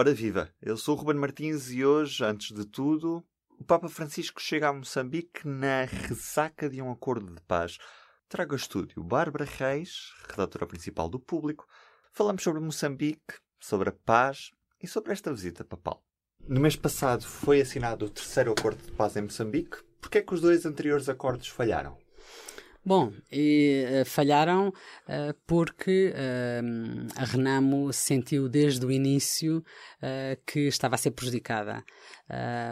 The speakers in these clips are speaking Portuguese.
Ora viva, eu sou o Ruben Martins e hoje, antes de tudo, o Papa Francisco chega a Moçambique na ressaca de um acordo de paz. Trago a estúdio Bárbara Reis, redatora principal do Público. Falamos sobre Moçambique, sobre a paz e sobre esta visita papal. No mês passado foi assinado o terceiro acordo de paz em Moçambique. Por é que os dois anteriores acordos falharam? Bom, e, uh, falharam uh, porque uh, a Renamo sentiu desde o início que estava a ser prejudicada.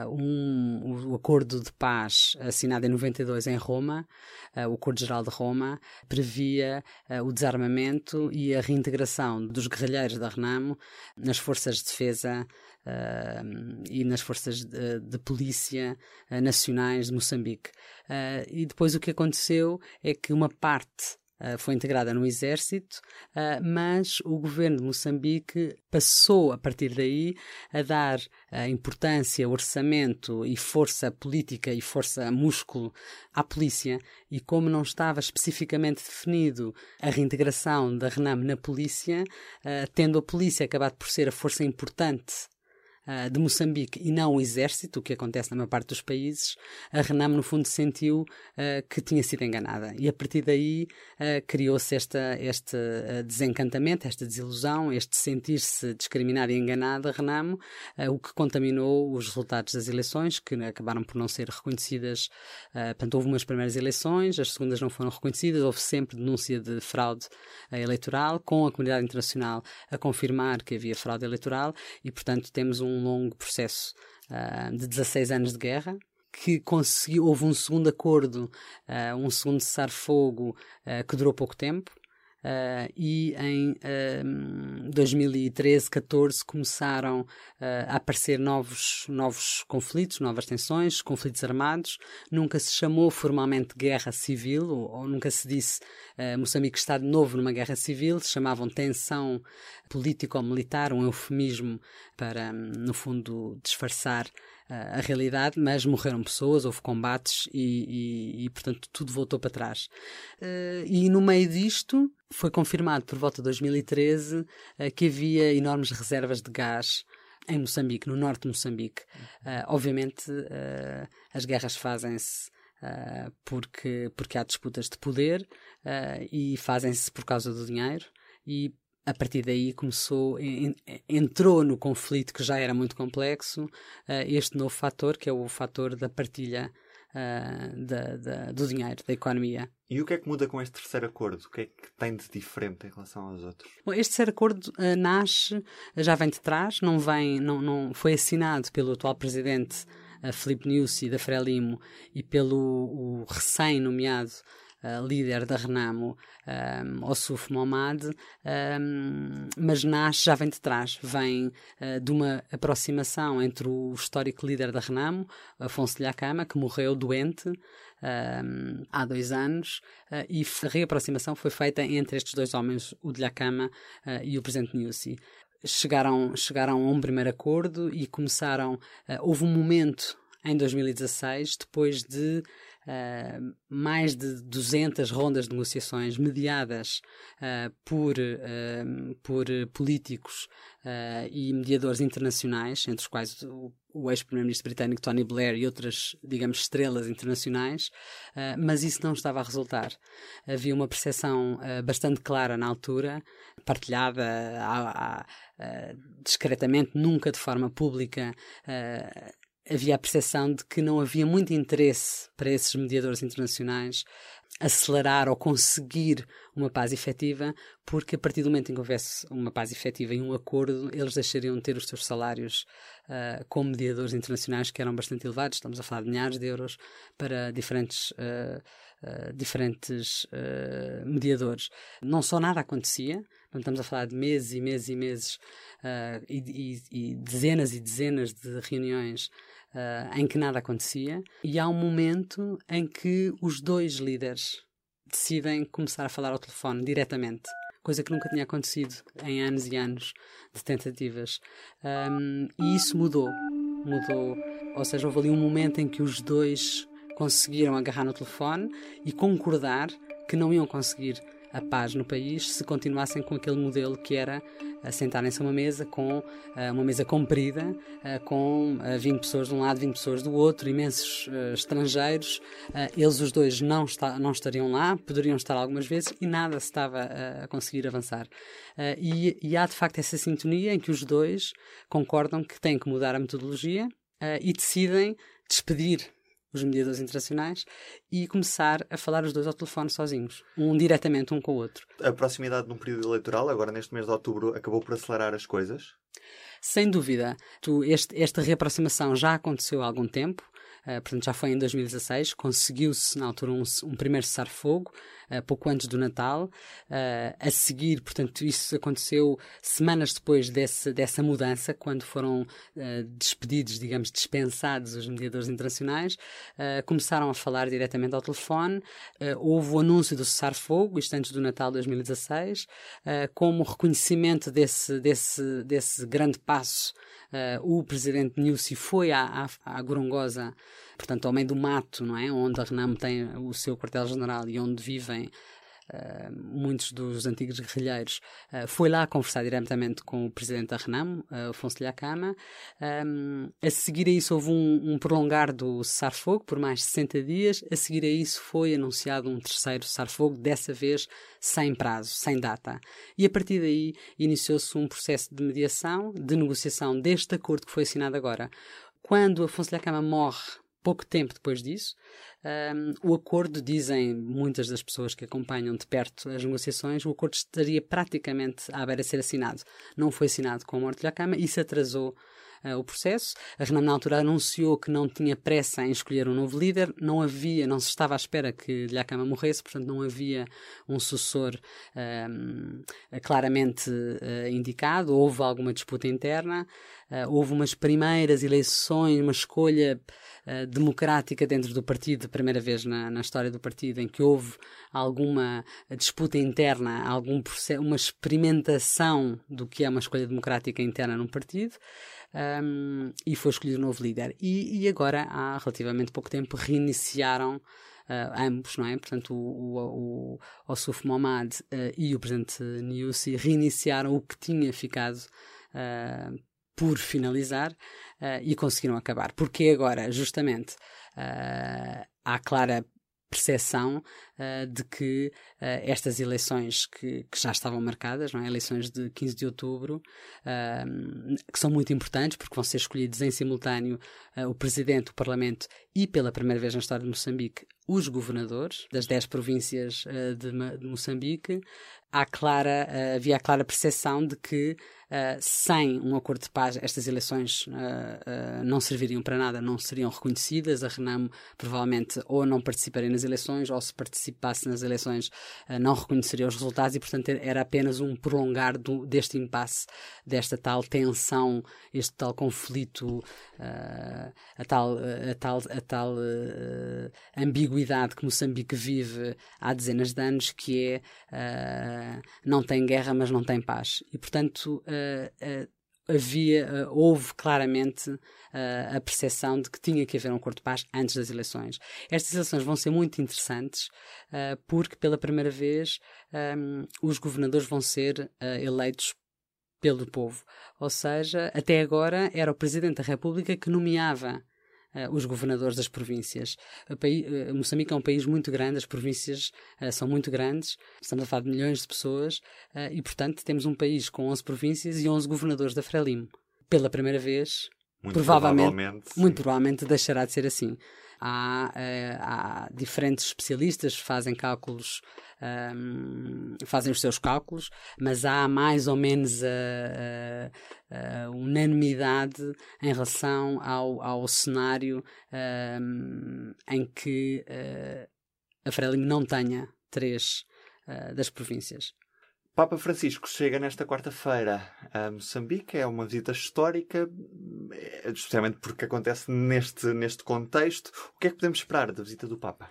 Um, o acordo de paz assinado em 92 em Roma, o Acordo Geral de Roma, previa o desarmamento e a reintegração dos guerrilheiros da Renamo nas forças de defesa e nas forças de, de polícia uh, nacionais de Moçambique. Uh, e depois o que aconteceu é que uma parte Uh, foi integrada no exército, uh, mas o governo de Moçambique passou, a partir daí, a dar uh, importância, orçamento e força política e força músculo à polícia. E como não estava especificamente definido a reintegração da RENAM na polícia, tendo a polícia acabado por ser a força importante uh, de Moçambique e não o exército, o que acontece na maior parte dos países, a Renam, no fundo, sentiu uh, que tinha sido enganada. E a partir daí uh, criou-se este desencantamento, esta desilusão, este sentir-se discriminada e enganada, Renamo, o que contaminou os resultados das eleições, que acabaram por não ser reconhecidas. portanto, houve umas primeiras eleições, as segundas não foram reconhecidas, houve sempre denúncia de fraude eleitoral, com a comunidade internacional a confirmar que havia fraude eleitoral, e, portanto, temos um um longo processo uh, de 16 anos de guerra, que conseguiu, houve um segundo acordo, uh, um segundo cessar-fogo uh, que durou pouco tempo, Uh, e em uh, 2013, 14 começaram uh, a aparecer novos, novos conflitos, novas tensões, conflitos armados. Nunca se chamou formalmente guerra civil, ou, ou nunca se disse uh, Moçambique está de novo numa guerra civil, chamavam tensão político-militar, um eufemismo para, no fundo, disfarçar a realidade, mas morreram pessoas, houve combates e, e, e portanto, tudo voltou para trás. Uh, e no meio disto, foi confirmado por volta de 2013 uh, que havia enormes reservas de gás em Moçambique, no norte de Moçambique. Uh, obviamente, as guerras fazem-se Uh, porque, porque há disputas de poder uh, e fazem-se por causa do dinheiro e a partir daí começou, entrou no conflito que já era muito complexo, eh, este novo fator, que é o fator da partilha uh, da, da, do dinheiro, da economia. E o que é que muda com este terceiro acordo? O que é que tem de diferente em relação aos outros? Bom, este terceiro acordo uh, nasce, já vem de trás, não vem, não, não foi assinado pelo atual presidente uh, Filipe Nyusi da Frelimo e pelo recém-nomeado líder da Renamo, um, Ossuf Momad, um, mas nasce, já vem de trás, vem uh, de uma aproximação entre o histórico líder da Renamo, Afonso Lhacama, que morreu doente um, há dois anos, uh, e a reaproximação foi feita entre estes dois homens, o de Lhacama uh, e o presidente Nyusi chegaram, chegaram a um primeiro acordo e começaram. Uh, houve um momento em 2016, depois de uh, mais de 200 rondas de negociações mediadas uh, por, uh, por políticos e mediadores internacionais, entre os quais o, o ex-primeiro-ministro britânico Tony Blair e outras, digamos, estrelas internacionais, mas isso não estava a resultar. Havia uma percepção bastante clara na altura, partilhada a, a, discretamente, nunca de forma pública, havia a percepção de que não havia muito interesse para esses mediadores internacionais acelerar ou conseguir uma paz efetiva, porque a partir do momento em que houvesse uma paz efetiva e um acordo, eles deixariam de ter os seus salários uh, como mediadores internacionais, que eram bastante elevados, estamos a falar de milhares de euros para diferentes. Uh, Uh, diferentes mediadores. Não só nada acontecia, estamos a falar de meses e meses e meses e, e, e, dezenas e dezenas de reuniões uh, em que nada acontecia, e há um momento em que os dois líderes decidem começar a falar ao telefone diretamente. Coisa que nunca tinha acontecido em anos e anos de tentativas. Um, e isso mudou. Mudou. Ou seja, houve ali um momento em que os dois conseguiram agarrar no telefone e concordar que não iam conseguir a paz no país se continuassem com aquele modelo que era sentarem-se a uma mesa com uma mesa comprida, com uh, 20 pessoas de um lado, 20 pessoas do outro, imensos estrangeiros. eles os dois não, está, não estariam lá, poderiam estar algumas vezes e nada se estava a conseguir avançar. E, e, há de facto essa sintonia em que os dois concordam que têm que mudar a metodologia e decidem despedir os mediadores internacionais e começar a falar os dois ao telefone sozinhos, um diretamente um com o outro. A proximidade num período eleitoral, agora neste mês de outubro, acabou por acelerar as coisas? Sem dúvida. Tu, este, esta reaproximação já aconteceu há algum tempo. Uh, portanto, já foi em 2016, conseguiu-se na altura um, um primeiro cessar-fogo, uh, pouco antes do Natal. Uh, a seguir, portanto, isso aconteceu semanas depois desse, dessa mudança, quando foram despedidos, digamos, dispensados os mediadores internacionais, começaram a falar diretamente ao telefone. houve o anúncio do cessar-fogo, isto antes do Natal de 2016, como reconhecimento desse, desse, desse grande passo o presidente Nussi foi à, à, à Gorongosa, portanto, ao meio do mato, não é? Onde a Renamo tem o seu quartel-general e onde vivem Uh, muitos dos antigos guerrilheiros, uh, foi lá conversar diretamente com o presidente da Renamo, uh, Afonso Lhacama. Um, a seguir a isso houve um, um prolongar do cessar-fogo por mais de 60 dias. A seguir a isso foi anunciado um terceiro cessar-fogo, dessa vez sem prazo, sem data. E a partir daí iniciou-se um processo de mediação, de negociação deste acordo que foi assinado agora. Quando Afonso Lhacama morre, pouco tempo depois disso, um, o acordo, dizem muitas das pessoas que acompanham de perto as negociações, o acordo estaria praticamente à beira de ser assinado. Não foi assinado com a morte de Lhakama e se atrasou o processo. A Renan, na altura, anunciou que não tinha pressa em escolher um novo líder, não havia, não se estava à espera que Lhakama morresse, portanto, não havia um sucessor um, claramente uh, indicado. Houve alguma disputa interna, uh, houve umas primeiras eleições, uma escolha uh, democrática dentro do partido, primeira vez na, na, história do partido, em que houve alguma disputa interna, algum processo, uma experimentação do que é uma escolha democrática interna num partido. Um, e foi escolhido um novo líder. E, e, agora, há relativamente pouco tempo, reiniciaram Uh, ambos, não é? Portanto, o, o, o Osuf Mohamed uh, e o presidente Niusi reiniciaram o que tinha ficado uh, por finalizar e conseguiram acabar. Porque agora, justamente, há clara percepção uh, de que uh, estas eleições que, que, já estavam marcadas, não é? eleições de 15 de outubro, uh, que são muito importantes porque vão ser escolhidos em simultâneo o Presidente, o Parlamento e, pela primeira vez na história de Moçambique, os governadores das 10 províncias de, de, Moçambique, há clara, havia a clara percepção de que Uh, sem um acordo de paz, estas eleições não serviriam para nada, não seriam reconhecidas. A Renamo provavelmente ou não participaria nas eleições, ou se participasse nas eleições não reconheceria os resultados, e portanto era apenas um prolongar do, deste impasse, desta tal tensão, este tal conflito, a tal, a tal, a tal ambiguidade que Moçambique vive há dezenas de anos, que é não tem guerra, mas não tem paz. E portanto uh, havia, uh, houve claramente uh, a percepção de que tinha que haver um acordo de paz antes das eleições. Estas eleições vão ser muito interessantes uh, porque, pela primeira vez, um, os governadores vão ser eleitos pelo povo. Ou seja, até agora era o Presidente da República que nomeava uh, os governadores das províncias. Uh, Moçambique é um país muito grande, as províncias uh, são muito grandes, estamos a falar de milhões de pessoas e, portanto, temos um país com 11 províncias e 11 governadores da Frelimo. Pela primeira vez, Muito provavelmente, provavelmente, muito provavelmente deixará de ser assim. Há, eh, há diferentes especialistas que fazem cálculos, ehm, fazem os seus cálculos, mas há mais ou menos a, a- a unanimidade em relação ao, ao cenário ehm, em que eh, a Frelimo não tenha três eh, das províncias. Papa Francisco chega nesta quarta-feira a Moçambique. É uma visita histórica, justamente porque acontece neste, neste contexto. O que é que podemos esperar da visita do Papa?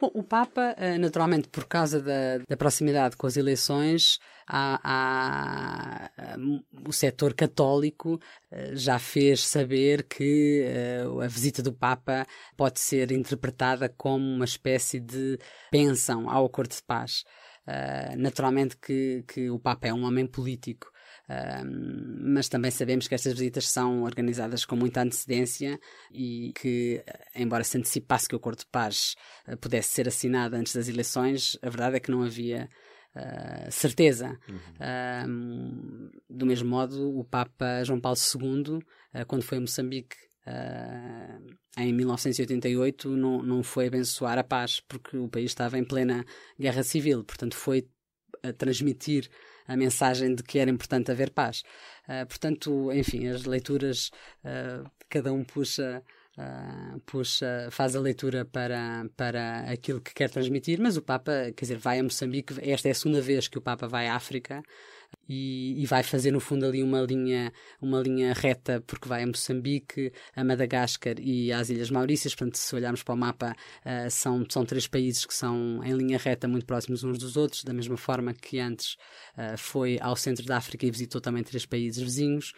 Bom, o Papa, eh, naturalmente, por causa da, da proximidade com as eleições, há, há, hum, o setor católico eh, já fez saber que eh, a visita do Papa pode ser interpretada como uma espécie de bênção ao acordo de paz. Naturalmente que, que o Papa é um homem político, mas também sabemos que estas visitas são organizadas com muita antecedência e que, embora se antecipasse que o acordo de paz uh, pudesse ser assinado antes das eleições, a verdade é que não havia Uh, certeza. Uhum. Uh, do mesmo modo, o Papa João Paulo II, uh, quando foi a Moçambique em 1988, não, não foi abençoar a paz, porque o país estava em plena guerra civil, portanto, foi a transmitir a mensagem de que era importante haver paz. portanto, enfim, as leituras, cada um puxa. Uh, puxa, faz a leitura para, para aquilo que quer transmitir, mas o Papa, quer dizer, vai a Moçambique, esta é a segunda vez que o Papa vai à África e, e vai fazer no fundo ali uma linha, uma linha reta, porque vai a Moçambique, a Madagascar e às Ilhas Maurícias, portanto, se olharmos para o mapa, uh, são, são três países que são em linha reta muito próximos uns dos outros, da mesma forma que antes uh, foi ao centro da África e visitou também três países vizinhos.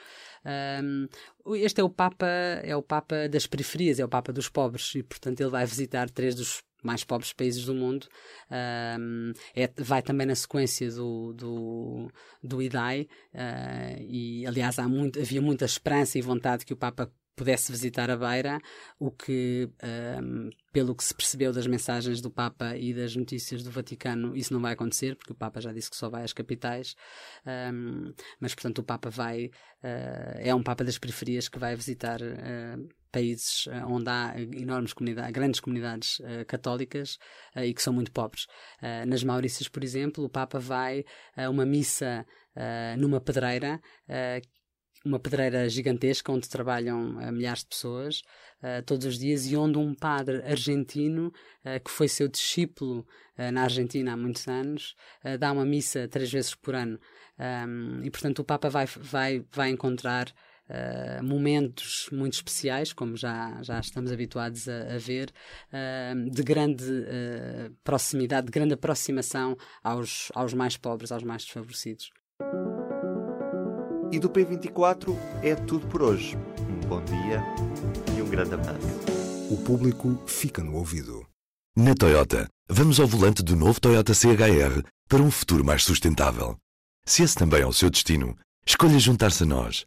Um, este é o Papa, é o Papa das periferias, é o Papa dos pobres e, portanto, ele vai visitar três dos mais pobres países do mundo. Um, é, vai também na sequência do, do, do IDAI uh, e, aliás, muito, havia muita esperança e vontade que o Papa pudesse visitar a Beira, o que, um, pelo que se percebeu das mensagens do Papa e das notícias do Vaticano, isso não vai acontecer, porque o Papa já disse que só vai às capitais. Um, mas, portanto, o Papa vai, uh, é um Papa das periferias que vai visitar uh, países onde há enormes comunidades, grandes comunidades uh, católicas uh, e que são muito pobres. Nas Maurícias, por exemplo, o Papa vai a uma missa numa pedreira uma pedreira gigantesca onde trabalham uh, milhares de pessoas uh, todos os dias e onde um padre argentino uh, que foi seu discípulo na Argentina há muitos anos dá uma missa três vezes por ano um, e portanto o Papa vai, vai, vai encontrar Uh, momentos muito especiais, como já, já estamos habituados a, a ver, uh, de grande uh, proximidade, de grande aproximação aos, aos mais pobres, aos mais desfavorecidos. E do P24 é tudo por hoje. Um bom dia e um grande abraço. O público fica no ouvido. Na Toyota, vamos ao volante do novo Toyota CHR para um futuro mais sustentável. Se esse também é o seu destino, escolha juntar-se a nós.